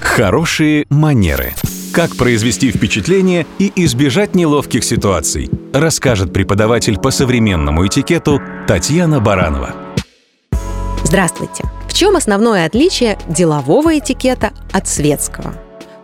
Хорошие манеры. Как произвести впечатление и избежать неловких ситуаций, расскажет преподаватель по современному этикету Татьяна Баранова. Здравствуйте! В чем основное отличие делового этикета от светского?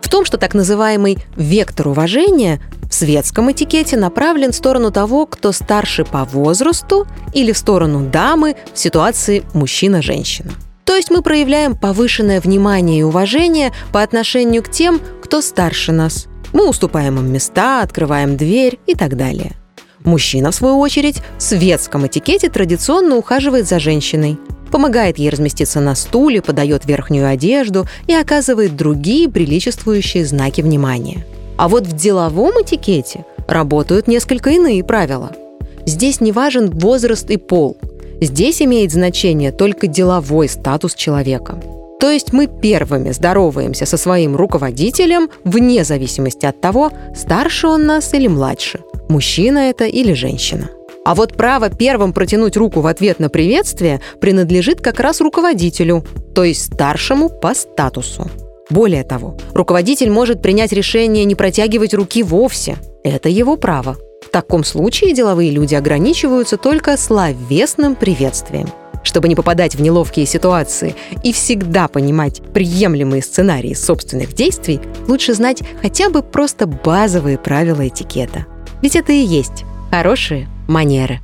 В том, что так называемый вектор уважения в светском этикете направлен в сторону того, кто старше по возрасту или в сторону дамы в ситуации мужчина-женщина. То есть мы проявляем повышенное внимание и уважение по отношению к тем, кто старше нас. Мы уступаем им места, открываем дверь и так далее. Мужчина, в свою очередь, в светском этикете традиционно ухаживает за женщиной, помогает ей разместиться на стуле, подает верхнюю одежду и оказывает другие приличествующие знаки внимания. А вот в деловом этикете работают несколько иные правила. Здесь не важен возраст и пол – Здесь имеет значение только деловой статус человека. То есть мы первыми здороваемся со своим руководителем вне зависимости от того, старше он нас или младше, мужчина это или женщина. А вот право первым протянуть руку в ответ на приветствие принадлежит как раз руководителю, то есть старшему по статусу. Более того, руководитель может принять решение не протягивать руки вовсе. Это его право таком случае деловые люди ограничиваются только словесным приветствием. Чтобы не попадать в неловкие ситуации и всегда понимать приемлемые сценарии собственных действий, лучше знать хотя бы просто базовые правила этикета. Ведь это и есть хорошие манеры.